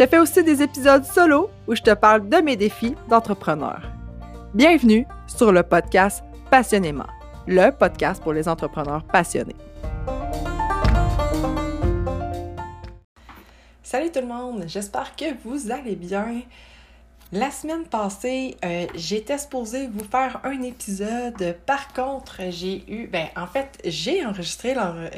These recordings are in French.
je fais aussi des épisodes solo où je te parle de mes défis d'entrepreneur. Bienvenue sur le podcast Passionnément, le podcast pour les entrepreneurs passionnés. Salut tout le monde, j'espère que vous allez bien. La semaine passée, euh, j'étais supposée vous faire un épisode. Par contre, j'ai eu, ben en fait, j'ai enregistré euh,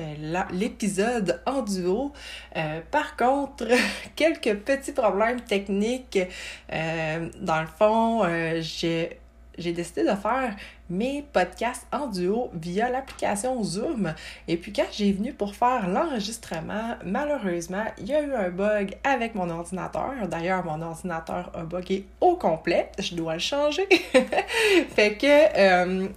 l'épisode en duo. Euh, par contre, quelques petits problèmes techniques. dans le fond, j'ai j'ai décidé de faire mes podcasts en duo via l'application Zoom. Et puis quand j'ai venu pour faire l'enregistrement, malheureusement, il y a eu un bug avec mon ordinateur. D'ailleurs, mon ordinateur a bugué au complet. Je dois le changer. fait que euh,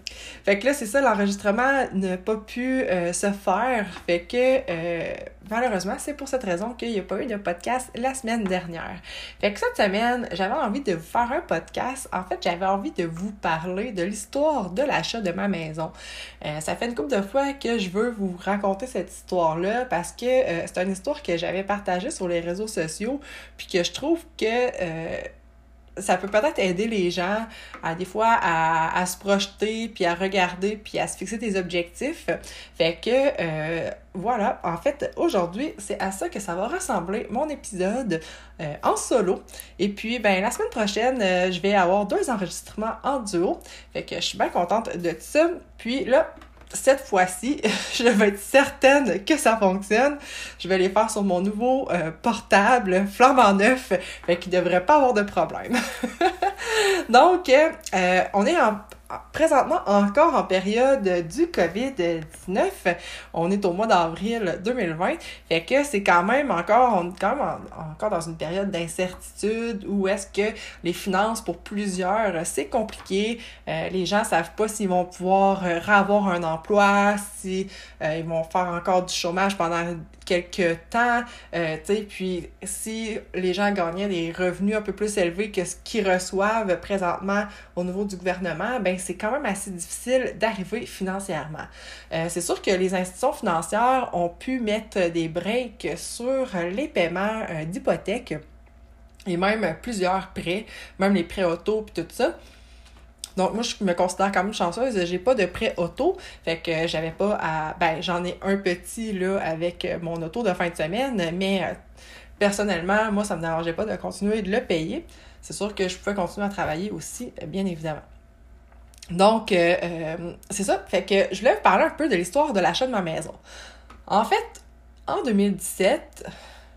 fait que là, c'est ça, l'enregistrement n'a pas pu euh, se faire. Fait que euh, malheureusement, c'est pour cette raison qu'il n'y a pas eu de podcast la semaine dernière. Fait que cette semaine, j'avais envie de vous faire un podcast. En fait, j'avais envie de vous parler de l'histoire de l'achat de ma maison. Euh, ça fait une couple de fois que je veux vous raconter cette histoire-là parce que euh, c'est une histoire que j'avais partagée sur les réseaux sociaux puis que je trouve que euh, ça peut peut-être aider les gens à des fois à, à, se projeter, puis à regarder, puis à se fixer des objectifs. Fait que euh, voilà, en fait, aujourd'hui, c'est à ça que ça va ressembler mon épisode euh, en solo. Et puis, ben, la semaine prochaine, euh, je vais avoir deux enregistrements en duo. Fait que je suis bien contente de ça. Puis là, cette fois-ci, je vais être certaine que ça fonctionne. Je vais les faire sur mon nouveau euh, portable, flambant neuf, fait qu'il devrait pas avoir de problème. Donc, euh, on est en, présentement encore en période du COVID-19. On est au mois d'avril 2020. Fait que c'est quand même encore, on est quand même encore dans une période d'incertitude où est-ce que les finances pour plusieurs, c'est compliqué. Euh, les gens savent pas s'ils vont pouvoir euh, avoir un emploi, si euh, ils vont faire encore du chômage pendant quelques temps, euh, tu sais, puis si les gens gagnaient des revenus un peu plus élevés que ce qu'ils reçoivent présentement au niveau du gouvernement, ben c'est quand même assez difficile d'arriver financièrement. Euh, c'est sûr que les institutions financières ont pu mettre des breaks sur les paiements euh, d'hypothèques et même plusieurs prêts, même les prêts auto puis tout ça. Donc, moi, je me considère quand même chanceuse. J'ai pas de prêt auto. Fait que j'avais pas à. Ben, j'en ai un petit, là, avec mon auto de fin de semaine. Mais euh, personnellement, moi, ça me dérangeait pas de continuer de le payer. C'est sûr que je pouvais continuer à travailler aussi, bien évidemment. Donc, euh, euh, c'est ça. Fait que je voulais vous parler un peu de l'histoire de l'achat de ma maison. En fait, en 2017,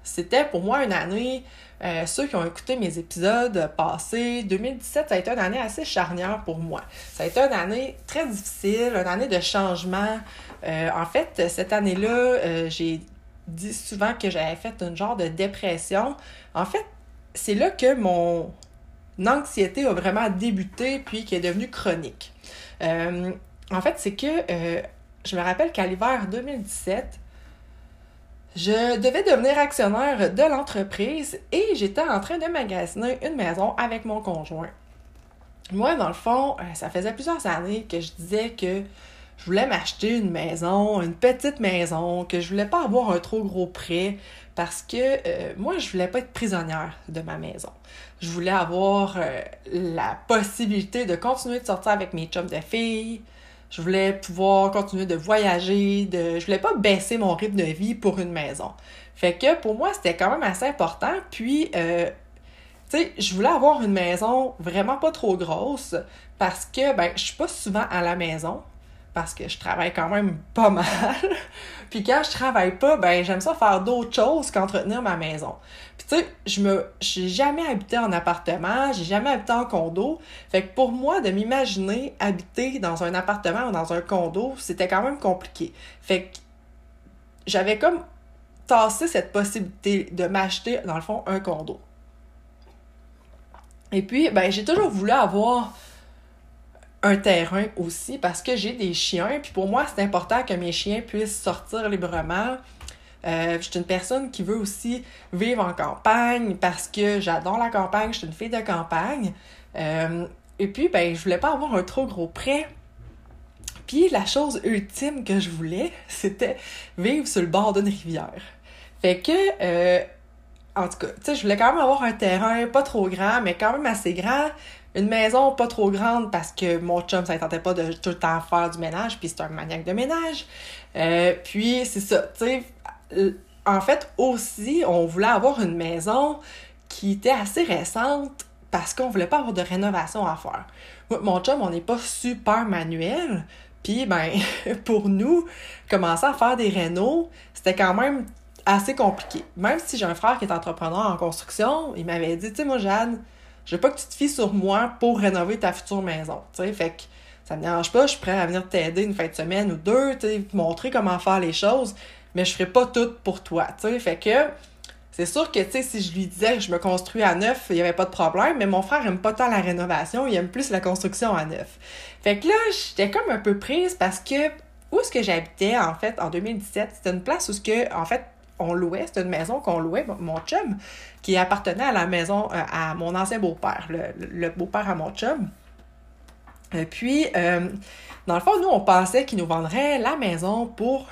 c'était pour moi une année euh, ceux qui ont écouté mes épisodes passés, 2017, ça a été une année assez charnière pour moi. Ça a été une année très difficile, une année de changement. Euh, en fait, cette année-là, euh, j'ai dit souvent que j'avais fait un genre de dépression. En fait, c'est là que mon anxiété a vraiment débuté puis qui est devenue chronique. en fait, c'est que je me rappelle qu'à l'hiver 2017, je devais devenir actionnaire de l'entreprise et j'étais en train de magasiner une maison avec mon conjoint. Moi, dans le fond, euh, ça faisait plusieurs années que je disais que je voulais m'acheter une maison, une petite maison, que je voulais pas avoir un trop gros prêt parce que euh, moi, je voulais pas être prisonnière de ma maison. Je voulais avoir euh, la possibilité de continuer de sortir avec mes chums de filles, je voulais pouvoir continuer de voyager, de je voulais pas baisser mon rythme de vie pour une maison. Fait que pour moi, c'était quand même assez important. Puis, euh, tu sais, je voulais avoir une maison vraiment pas trop grosse parce que, ben, je suis pas souvent à la maison parce que je travaille quand même pas mal. Puis quand je travaille pas, ben j'aime ça faire d'autres choses qu'entretenir ma maison. Puis tu sais, je me j'ai jamais habité en appartement, j'ai jamais habité en condo. Fait que pour moi de m'imaginer habiter dans un appartement ou dans un condo, c'était quand même compliqué. Fait que j'avais comme tassé cette possibilité de m'acheter dans le fond un condo. Et puis, ben, j'ai toujours voulu avoir un terrain aussi parce que j'ai des chiens. Puis pour moi, c'est important que mes chiens puissent sortir librement. Euh, je suis une personne qui veut aussi vivre en campagne parce que j'adore la campagne, je suis une fille de campagne. Euh, et puis, ben, je voulais pas avoir un trop gros prêt. Puis la chose ultime que je voulais, c'était vivre sur le bord d'une rivière. Fait que, euh, en tout cas, tu sais, je voulais quand même avoir un terrain pas trop grand, mais quand même assez grand. Une maison pas trop grande parce que mon chum, ça ne tentait pas de tout le temps faire du ménage, puis c'est un maniaque de ménage. Euh, puis c'est ça, tu sais, en fait, aussi, on voulait avoir une maison qui était assez récente parce qu'on voulait pas avoir de rénovation à faire. Moi, mon chum, on n'est pas super manuel. Puis, ben, pour nous, commencer à faire des rénaux, c'était quand même assez compliqué. Même si j'ai un frère qui est entrepreneur en construction, il m'avait dit, tu sais, moi, Jeanne, je veux pas que tu te fies sur moi pour rénover ta future maison. Tu sais, fait que ça me dérange pas, je suis prêt à venir t'aider une fin de semaine ou deux, te montrer comment faire les choses, mais je ferai pas tout pour toi. Fait que c'est sûr que, si je lui disais que je me construis à neuf, il y avait pas de problème, mais mon frère aime pas tant la rénovation, il aime plus la construction à neuf. Fait que là, j'étais comme un peu prise parce que où est-ce que j'habitais, en fait, en 2017, c'était une place où ce que, en fait, on louait, c'était une maison qu'on louait, mon chum, qui appartenait à la maison, euh, à mon ancien beau-père, le, beau-père à mon chum. Et puis, euh, dans le fond, nous, on pensait qu'il nous vendrait la maison pour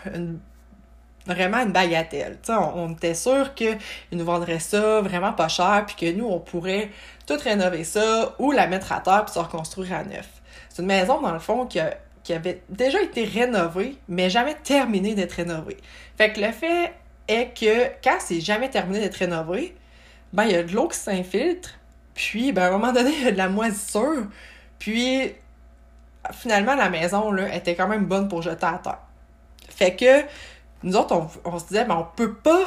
vraiment une bagatelle. On, on, était sûr qu'il nous vendrait ça vraiment pas cher, puis que nous, on pourrait tout rénover ça ou la mettre à terre puis se reconstruire à neuf. C'est une maison, dans le fond, qui, qui avait déjà été rénovée, mais jamais terminée d'être rénovée. Fait que le fait est que quand c'est jamais terminé d'être rénové, ben il y a de l'eau qui s'infiltre, puis ben, à un moment donné, il y a de la moisissure, puis finalement, la maison là, était quand même bonne pour jeter à terre. Fait que nous autres, on, se disait, ben, on peut pas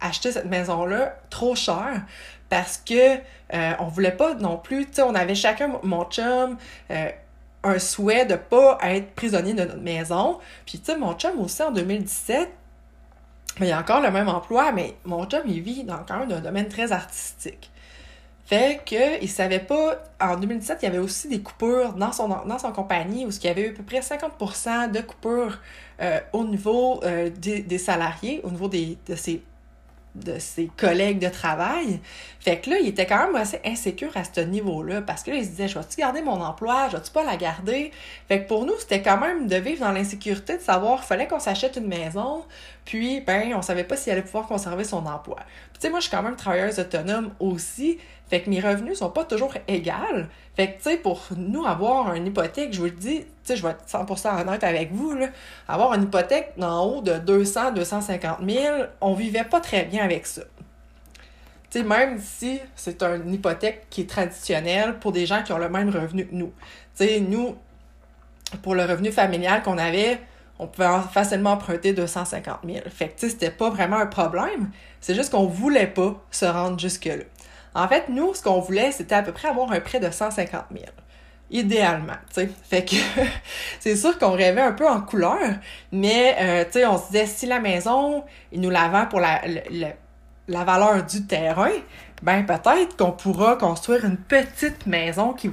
acheter cette maison-là trop cher parce que euh, on voulait pas non plus, tu sais, on avait chacun, mon chum, euh, un souhait de pas être prisonnier de notre maison. Puis, tu sais, mon chum aussi, en 2017, il a encore le même emploi, mais mon chum, il vit dans quand même un domaine très artistique. Fait que il savait pas. En 2017, il y avait aussi des coupures dans son, dans son compagnie où il y avait eu à peu près 50% de coupures euh, au niveau euh, des, des, salariés, au niveau des, de ses de ses collègues de travail. Fait que là, il était quand même assez insécure à ce niveau-là parce que là, il se disait, je vais-tu garder mon emploi? Je vais-tu pas la garder? Fait que pour nous, c'était quand même de vivre dans l'insécurité, de savoir, fallait qu'on s'achète une maison, puis, ben, on savait pas s'il allait pouvoir conserver son emploi. Puis, tu sais, moi, je suis quand même travailleuse autonome aussi, fait que mes revenus sont pas toujours égaux. Fait que, tu sais, pour nous avoir une hypothèque, je vous le dis, tu sais, je vais être 100% honnête avec vous, là, avoir une hypothèque en haut de 200, 250 000, on vivait pas très bien avec ça. Tu sais, même si c'est une hypothèque qui est traditionnelle pour des gens qui ont le même revenu que nous. Tu sais, nous, pour le revenu familial qu'on avait, on pouvait facilement emprunter 250 000. Fait que, tu sais, c'était pas vraiment un problème. C'est juste qu'on voulait pas se rendre jusque-là. En fait, nous, ce qu'on voulait, c'était à peu près avoir un prêt de 150 000 idéalement, tu sais. Fait que c'est sûr qu'on rêvait un peu en couleur, mais euh, tu sais, on se disait si la maison, il nous la vend pour la, valeur du terrain, ben peut-être qu'on pourra construire une petite maison qui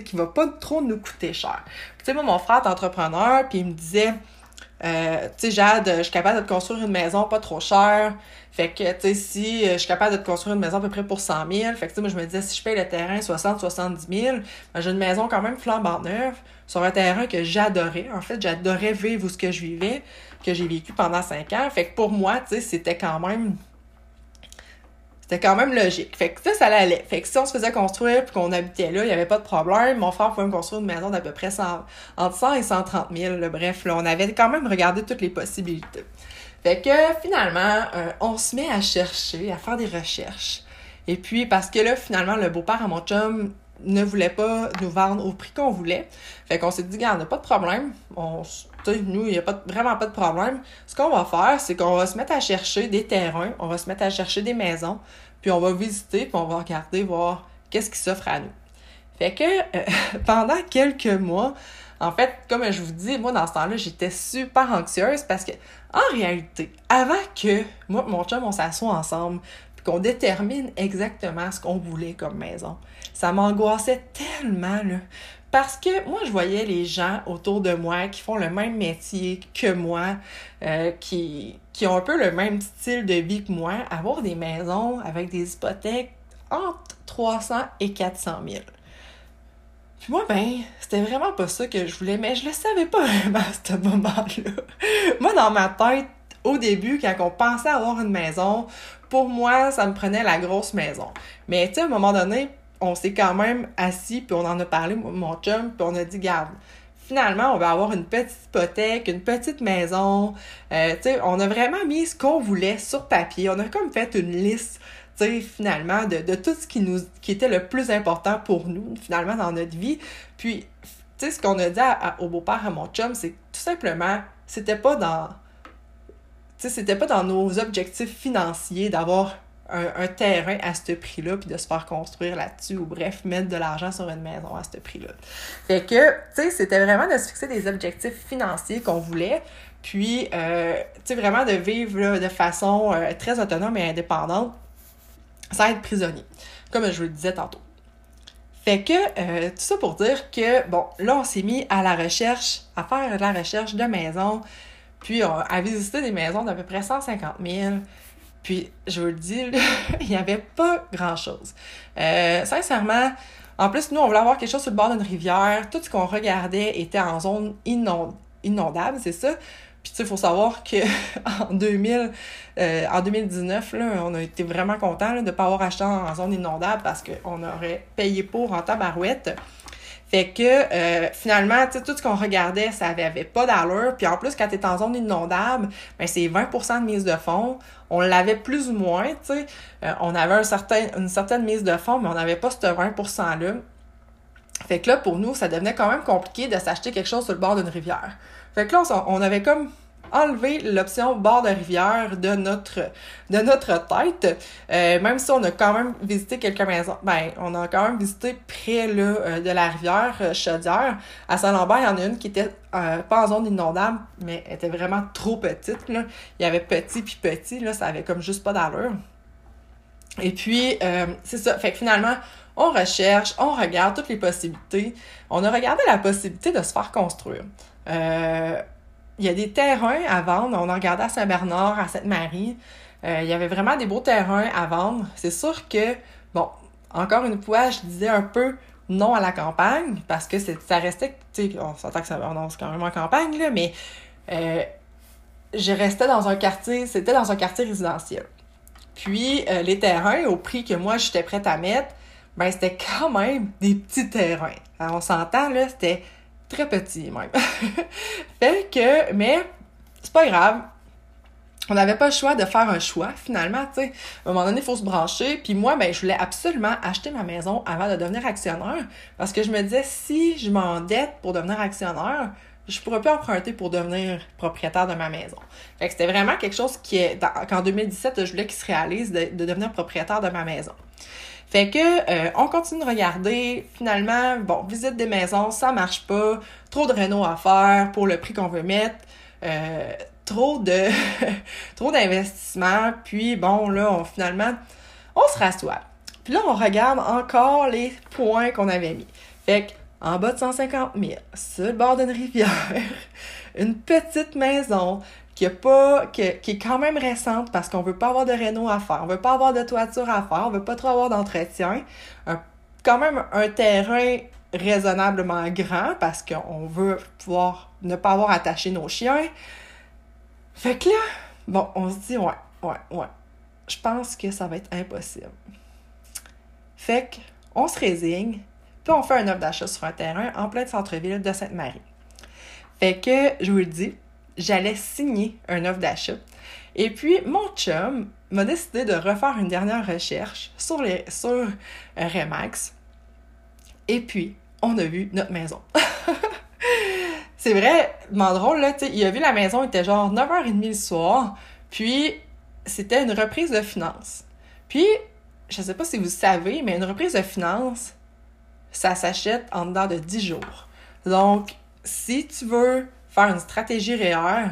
qui va pas trop nous coûter cher. Tu sais, moi, mon frère est entrepreneur, puis il me disait, euh, tu sais, Jade, je suis capable de te construire une maison pas trop chère. Fait que, tu sais, si euh, je suis capable de te construire une maison à peu près pour 100 000, fait que, tu sais, moi, je me disais, si je paye le terrain 60, 70 000, ben, j'ai une maison quand même flambant neuve sur un terrain que j'adorais. En fait, j'adorais vivre où ce que je vivais, que j'ai vécu pendant 5 ans. Fait que pour moi, tu sais, c'était quand même c'était quand même logique. Fait que ça, ça allait. Fait que si on se faisait construire puis qu'on habitait là, il n'y avait pas de problème. Mon frère pouvait me construire une maison d'à peu près 100, entre 100 et 130 000. Bref, là, on avait quand même regardé toutes les possibilités. Fait que finalement, euh, on se met à chercher, à faire des recherches. Et puis, parce que là, finalement, le beau-père à mon chum ne voulait pas nous vendre au prix qu'on voulait. Fait qu'on s'est dit, regarde, n'a pas de problème. On, nous, il n'y a pas, vraiment pas de problème. Ce qu'on va faire, c'est qu'on va se mettre à chercher des terrains, on va se mettre à chercher des maisons, puis on va visiter, puis on va regarder, voir qu'est-ce qui s'offre à nous. Fait que euh, pendant quelques mois, en fait, comme je vous dis, moi, dans ce temps-là, j'étais super anxieuse parce que, en réalité, avant que moi mon chum, on s'assoit ensemble, qu'on détermine exactement ce qu'on voulait comme maison. Ça m'angoissait tellement, là. Parce que moi, je voyais les gens autour de moi qui font le même métier que moi, euh, qui, ont un peu le même style de vie que moi, avoir des maisons avec des hypothèques entre 300 et 400 000. Puis moi, ben, c'était vraiment pas ça que je voulais, mais je le savais pas vraiment à ce moment-là. moi, dans ma tête, au début, quand on pensait avoir une maison, pour moi, ça me prenait la grosse maison. Mais tu sais, à un moment donné, on s'est quand même assis, puis on en a parlé, mon chum, puis on a dit, garde, finalement, on va avoir une petite hypothèque, une petite maison. Euh, on a vraiment mis ce qu'on voulait sur papier. On a comme fait une liste, finalement, de, de, tout ce qui nous qui était le plus important pour nous, finalement, dans notre vie. Puis, tu sais, ce qu'on a dit au beau-père, à mon chum, c'est tout simplement, c'était pas dans c'était pas dans nos objectifs financiers d'avoir un, terrain à ce prix-là, puis de se faire construire là-dessus, ou bref, mettre de l'argent sur une maison à ce prix-là. Fait que, tu sais, c'était vraiment de se fixer des objectifs financiers qu'on voulait, puis, euh, tu sais, vraiment de vivre de façon euh, très autonome et indépendante, sans être prisonnier, comme je vous le disais tantôt. Fait que, euh, tout ça pour dire que, bon, là, on s'est mis à la recherche, à faire de la recherche de maisons, puis a visité des maisons d'à peu près 150 000. Puis, je vous le dis, il n'y avait pas grand-chose. Euh, sincèrement, en plus, nous, on voulait avoir quelque chose sur le bord d'une rivière. Tout ce qu'on regardait était en zone inondable, c'est ça. Puis, tu sais, il faut savoir qu'en 2000, euh, en 2019, là, on a été vraiment contents de ne pas avoir acheté en, zone inondable parce qu'on aurait payé pour en tabarouette. Fait que euh, finalement, tout ce qu'on regardait, ça avait, pas d'allure. Puis en plus, quand tu es en zone inondable, ben c'est 20% de mise de fonds. On l'avait plus ou moins, tu sais. Euh, on avait un certain, une certaine mise de fonds, mais on n'avait pas ce 20 %-là. Fait que là, pour nous, ça devenait quand même compliqué de s'acheter quelque chose sur le bord d'une rivière. Fait que là, on avait comme enlever l'option bord de rivière de notre, de notre tête. Euh, même si on a quand même visité quelques maisons, ben, on a quand même visité près là, euh, de la rivière euh, Chaudière. À Saint-Lambert, il y en a une qui était pas en zone inondable, mais était vraiment trop petite. Là. Il y avait petit puis petit, là, ça avait comme juste pas d'allure. Et puis, c'est ça. Fait que finalement, on recherche, on regarde toutes les possibilités. On a regardé la possibilité de se faire construire. Euh, il y a des terrains à vendre. On a regardé à Saint-Bernard, à Sainte-Marie. Euh, il y avait vraiment des beaux terrains à vendre. C'est sûr que, bon, encore une fois, je disais un peu non à la campagne parce que ça restait, tu sais, on s'entend que ça, c'est quand même en campagne, là, mais euh, je restais dans un quartier, c'était dans un quartier résidentiel. Puis, euh, les terrains, au prix que moi, j'étais prête à mettre, ben, c'était quand même des petits terrains. Alors, on s'entend, là, c'était très petit même. fait que, mais c'est pas grave. On n'avait pas le choix de faire un choix, finalement, tu sais. À un moment donné, il faut se brancher. Puis moi, ben, je voulais absolument acheter ma maison avant de devenir actionnaire. Parce que je me disais, si je m'endette pour devenir actionnaire, je pourrais plus emprunter pour devenir propriétaire de ma maison. Fait que c'était vraiment quelque chose qui est, qu'en 2017, je voulais qu'il se réalise de, de devenir propriétaire de ma maison. Fait que euh, on continue de regarder. Finalement, bon, visite des maisons, ça marche pas. Trop de réno à faire pour le prix qu'on veut mettre. Euh, trop de trop d'investissement. Puis bon, là, on, finalement, on se rassoit. Puis là, on regarde encore les points qu'on avait mis. Fait que en bas de 150 000, sur le bord d'une rivière, une petite maison, qui, pas, qui, est quand même récente parce qu'on veut pas avoir de réno à faire, on veut pas avoir de toiture à faire, on veut pas trop avoir d'entretien. quand même un terrain raisonnablement grand parce qu'on veut pouvoir ne pas avoir attaché nos chiens. Fait que là, bon, on se dit, ouais, ouais, ouais, je pense que ça va être impossible. Fait qu'on se résigne, puis on fait un offre d'achat sur un terrain en plein centre-ville de Sainte-Marie. Fait que, je vous le dis, j'allais signer un offre d'achat. Et puis, mon chum m'a décidé de refaire une dernière recherche sur, les, sur Remax. Et puis, on a vu notre maison. c'est vrai, là, il a vu la maison, il était genre 9h30 le soir, puis c'était une reprise de finances. Puis, je sais pas si vous savez, mais une reprise de finances, ça s'achète en dedans de 10 jours. Donc, si tu veux faire une stratégie REER,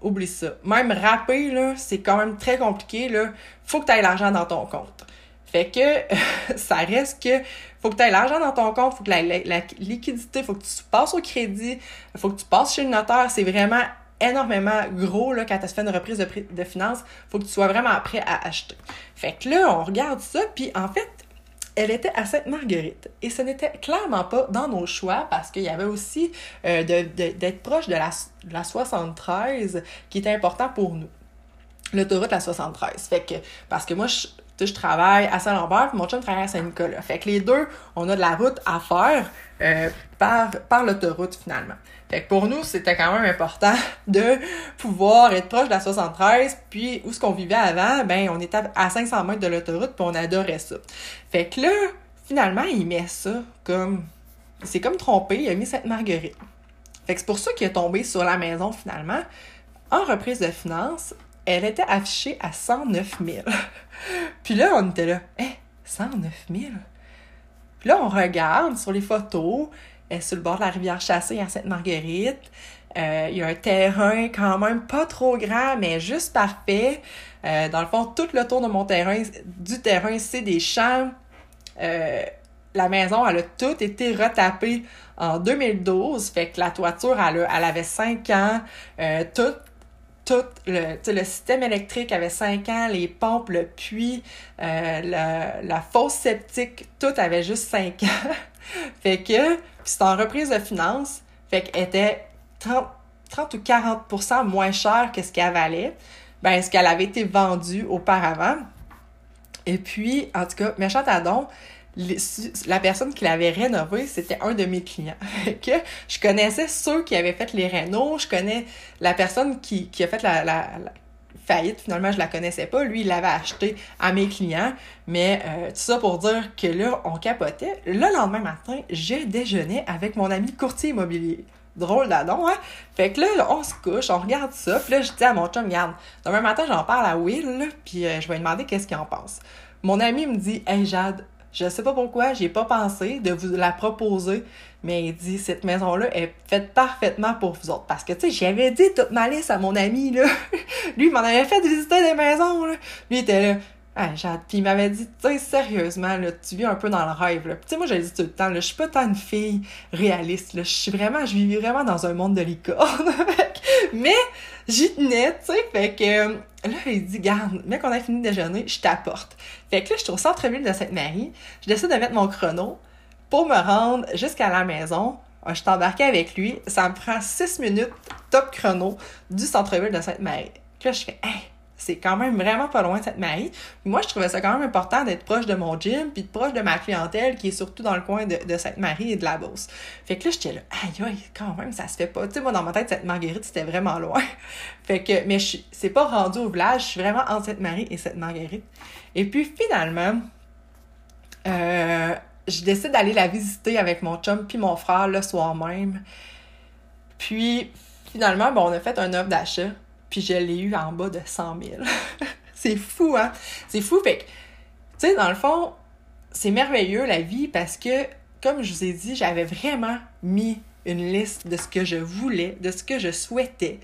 oublie ça. Même rapper, là, c'est quand même très compliqué, là. Faut que tu aies l'argent dans ton compte. Fait que ça reste que faut que tu aies l'argent dans ton compte, faut que la, la, liquidité, faut que tu passes au crédit, faut que tu passes chez le notaire. C'est vraiment énormément gros là, quand tu fait une reprise de, de finances. Faut que tu sois vraiment prêt à acheter. Fait que là, on regarde ça, puis en fait, elle était à Sainte-Marguerite. Et ce n'était clairement pas dans nos choix parce qu'il y avait aussi euh, d'être proche de la, de la 73 qui était important pour nous. L'autoroute la 73. Fait que, parce que moi, je, je travaille à Saint-Lambert, mon chum travaille à Saint-Nicolas. Fait que les deux, on a de la route à faire euh, par l'autoroute finalement. Fait que pour nous, c'était quand même important de pouvoir être proche de la 73, puis où ce qu'on vivait avant, ben on était à 500 mètres de l'autoroute, puis on adorait ça. Fait que là, finalement, il met ça comme... C'est comme trompé, il a mis cette marguerite. Fait que c'est pour ça qu'il est tombé sur la maison finalement. En reprise de finances, elle était affichée à 109 000. Puis là, on était là, eh, 109 000? Puis là, on regarde sur les photos, est sur le bord de la rivière Chassée à Sainte-Marguerite. Euh, il y a un terrain quand même pas trop grand, mais juste parfait. Euh, dans le fond, tout le tour de mon terrain, du terrain, c'est des champs. Euh, la maison, elle a tout été retapée en 2012. Fait que la toiture, elle, elle avait 5 ans. tout tout le, le système électrique avait 5 ans, les pompes, le puits, euh, la, la fosse septique, tout avait juste 5 ans. fait que, c'est en reprise de finances, fait qu'elle était 30, 30 ou 40% moins cher que ce qu'elle valait, ben, ce qu'elle avait été vendue auparavant. Et puis, en tout cas, méchant adon, la personne qui l'avait rénové, c'était un de mes clients. que je connaissais ceux qui avaient fait les rénaux, je connais la personne qui, a fait la, faillite, finalement, je la connaissais pas. Lui, il l'avait acheté à mes clients. Mais euh, tout ça pour dire que là, on capotait. Le lendemain matin, j'ai déjeuné avec mon ami courtier immobilier. Drôle d'adon, hein? Fait que là, on se couche, on regarde ça. Puis là, je dis à mon chum, regarde, demain matin, j'en parle à Will, puis euh, je vais lui demander qu'est-ce qu'il en pense. Mon ami me dit, Hey Jade, je sais pas pourquoi, j'ai pas pensé de vous la proposer, mais il dit cette maison-là est faite parfaitement pour vous autres. Parce que, tu sais, j'avais dit toute ma liste à mon ami, là. Lui, il m'en avait fait visiter des maisons, là. Lui, il était là. Ah, Puis il m'avait dit, tu sais, sérieusement, là, tu vis un peu dans le rêve. Tu sais, moi, j'ai dit tout le temps, là, je suis pas tant une fille réaliste, là. Je suis vraiment, je vis vraiment dans un monde de licorne. mais, j'y tenais, tu sais, fait que, là, il dit, garde, mec, on a fini de déjeuner, je t'apporte. Fait que là, je suis au centre-ville de Sainte-Marie. Je décide de mettre mon chrono pour me rendre jusqu'à la maison. Je suis embarquée avec lui. Ça me prend six minutes top chrono du centre-ville de Sainte-Marie. Là, je fais, c'est quand même vraiment pas loin de cette marie. Moi, je trouvais ça quand même important d'être proche de mon gym, puis proche de ma clientèle qui est surtout dans le coin de, de cette marie et de la Beauce. Fait que là, j'étais là, aïe aïe, quand même, ça se fait pas. Tu sais, moi, dans ma tête, cette Marguerite, c'était vraiment loin. fait que, mais je c'est pas rendu au village, je suis vraiment entre cette marie et cette Marguerite. Et puis, finalement, euh, je décide d'aller la visiter avec mon chum puis mon frère le soir même. Puis, finalement, bon, on a fait un offre d'achat je l'ai eu en bas de 100 000. c'est fou, hein? C'est fou, fait que, tu sais, dans le fond, c'est merveilleux la vie parce que, comme je vous ai dit, j'avais vraiment mis une liste de ce que je voulais, de ce que je souhaitais.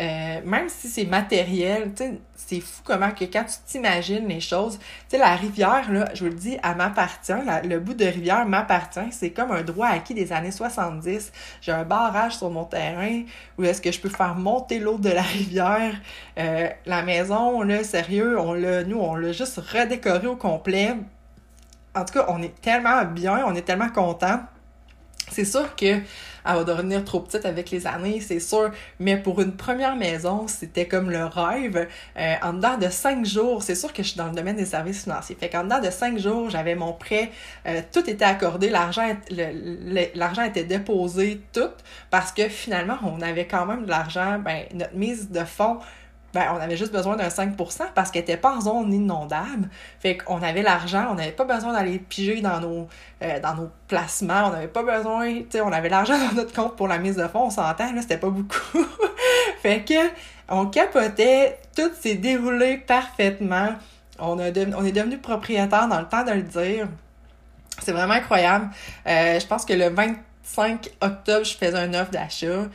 Euh, même si c'est matériel, c'est fou comment que quand tu t'imagines les choses, tu sais, la rivière, là, je vous le dis, elle m'appartient, le bout de rivière m'appartient, c'est comme un droit acquis des années 70. J'ai un barrage sur mon terrain où est-ce que je peux faire monter l'eau de la rivière. Euh, la maison, là, sérieux, on l'a, nous, on l'a juste redécoré au complet. En tout cas, on est tellement bien, on est tellement content. C'est sûr que elle va devenir trop petite avec les années, c'est sûr. Mais pour une première maison, c'était comme le rêve. Euh, en dedans de cinq jours, c'est sûr que je suis dans le domaine des services financiers. Fait qu'en dedans de cinq jours, j'avais mon prêt, euh, tout était accordé, l'argent, l'argent était déposé, tout, parce que finalement, on avait quand même de l'argent, ben, notre mise de fonds ben, on avait juste besoin d'un 5% parce qu'elle n'était pas en zone inondable. Fait qu'on avait l'argent, on n'avait pas besoin d'aller piger dans nos, euh, placements, on n'avait pas besoin, tu sais, on avait l'argent dans notre compte pour la mise de fonds, on s'entend, là, c'était pas beaucoup. fait que, on capotait, tout s'est déroulé parfaitement. On est devenu propriétaire dans le temps de le dire. C'est vraiment incroyable. Euh, je pense que le 25 octobre, je faisais un offre d'achat.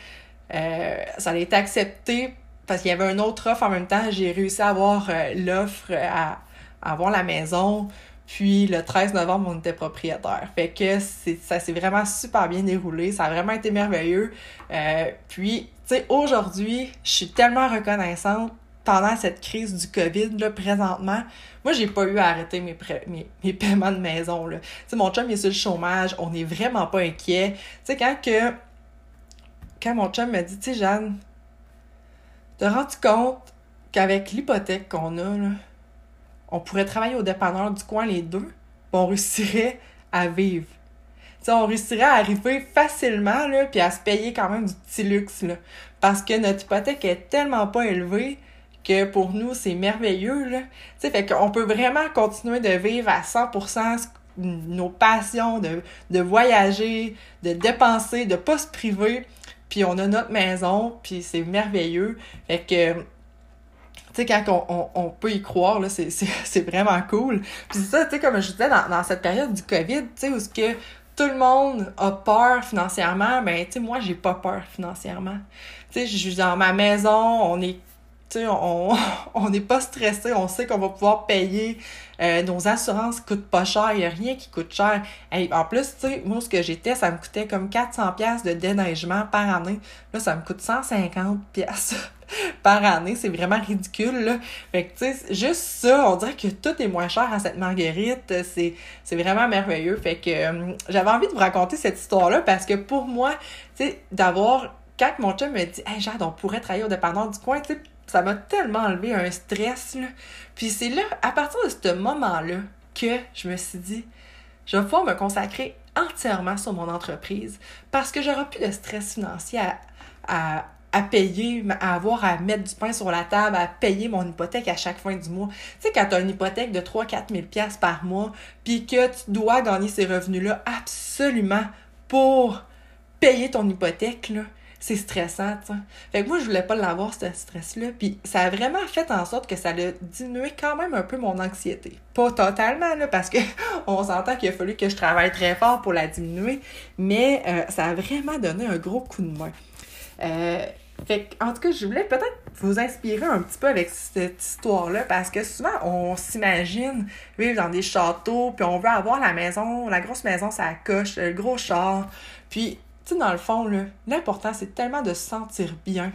Euh, ça a été accepté parce qu'il y avait une autre offre en même temps, j'ai réussi à avoir euh, l'offre à, avoir la maison. Puis le 13 novembre, on était propriétaire. Fait que ça s'est vraiment super bien déroulé. Ça a vraiment été merveilleux. Euh, puis, tu sais, aujourd'hui, je suis tellement reconnaissante pendant cette crise du COVID, là, présentement. Moi, j'ai pas eu à arrêter mes, mes, paiements de maison, là. Tu sais, mon chum, il est sur le chômage. On n'est vraiment pas inquiet. Tu sais, quand que... Quand mon chum m'a dit, tu sais, Jeanne, te rends-tu compte qu'avec l'hypothèque qu'on a, on pourrait travailler au dépanneur du coin les deux, on réussirait à vivre? T'sais, on réussirait à arriver facilement, là, puis à se payer quand même du petit luxe, là. Parce que notre hypothèque est tellement pas élevée que pour nous, c'est merveilleux, là. T'sais, fait qu'on peut vraiment continuer de vivre à 100% nos passions, de, de voyager, de dépenser, de pas se priver. Puis on a notre maison, puis c'est merveilleux. Fait que tu sais, quand on, peut y croire, c'est vraiment cool. Puis c'est ça, tu sais, comme je disais, dans, cette période du COVID, tu sais, où tout le monde a peur financièrement, ben, tu sais, moi, j'ai pas peur financièrement. Tu sais, je suis dans ma maison, on est on n'est pas stressé, on sait qu'on va pouvoir payer. Euh, nos assurances coûtent pas cher, il n'y a rien qui coûte cher. en plus, tu sais, moi, ce que j'étais, ça me coûtait comme 400 pièces de déneigement par année. Là, ça me coûte 150 pièces par année. C'est vraiment ridicule, là. Fait que, sais, juste ça, on dirait que tout est moins cher à cette marguerite. C'est, c'est vraiment merveilleux. Fait que euh, j'avais envie de vous raconter cette histoire-là parce que pour moi, tu sais, d'avoir quand mon chum me dit Hey Jade, on pourrait travailler au dépendant du coin, tu ça m'a tellement enlevé un stress, là. Puis c'est là, à partir de ce moment-là, que je me suis dit, je vais pouvoir me consacrer entièrement sur mon entreprise parce que j'aurai plus de stress financier à, à, payer, à avoir à mettre du pain sur la table, à payer mon hypothèque à chaque fin du mois. Tu sais, quand tu as une hypothèque de 3-4 000 par mois, puis que tu dois gagner ces revenus-là absolument pour payer ton hypothèque, là, c'est stressant, tu sais. Fait que moi, je voulais pas l'avoir, ce stress-là. Puis ça a vraiment fait en sorte que ça a diminué quand même un peu mon anxiété. Pas totalement, là, parce que on s'entend qu'il a fallu que je travaille très fort pour la diminuer, mais euh, ça a vraiment donné un gros coup de main. Euh, fait en tout cas, je voulais peut-être vous inspirer un petit peu avec cette histoire-là parce que souvent, on s'imagine vivre dans des châteaux, puis on veut avoir la maison, la grosse maison, ça coche, le gros char. Puis tu sais, dans le fond, l'important, c'est tellement de se sentir bien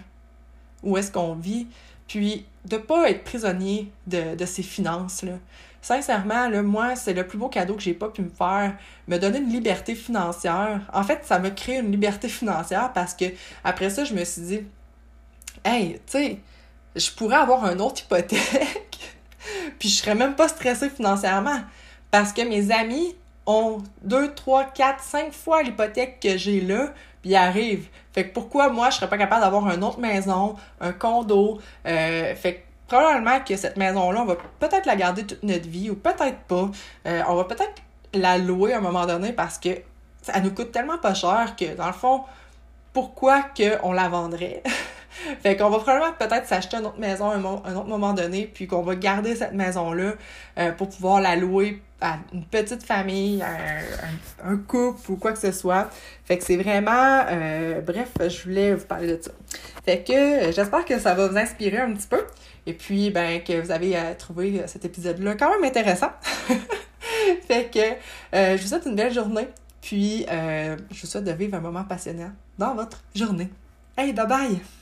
où est-ce qu'on vit, puis de pas être prisonnier de, de ses finances, là. Sincèrement, là, moi, c'est le plus beau cadeau que j'ai pas pu me faire, me donner une liberté financière. En fait, ça m'a créé une liberté financière parce que après ça, je me suis dit, hey, tu sais, je pourrais avoir un autre hypothèque, puis je serais même pas stressée financièrement parce que mes amis ont deux, trois, quatre, cinq fois l'hypothèque que j'ai là, puis ils arrivent. Fait que pourquoi moi, je serais pas capable d'avoir une autre maison, un condo? Euh, fait que probablement que cette maison-là, on va peut-être la garder toute notre vie ou peut-être pas. Euh, on va peut-être la louer à un moment donné parce que ça nous coûte tellement pas cher que, dans le fond, pourquoi qu'on la vendrait? fait qu'on va probablement peut-être s'acheter une autre maison à un, autre moment donné, puis qu'on va garder cette maison-là euh, pour pouvoir la louer à une petite famille, un, un, couple ou quoi que ce soit. Fait que c'est vraiment... Euh, bref, je voulais vous parler de ça. Fait que euh, j'espère que ça va vous inspirer un petit peu. Et puis, ben, que vous avez trouvé cet épisode-là quand même intéressant. fait que je vous souhaite une belle journée. Puis, je vous souhaite de vivre un moment passionnant dans votre journée. Hey, bye bye!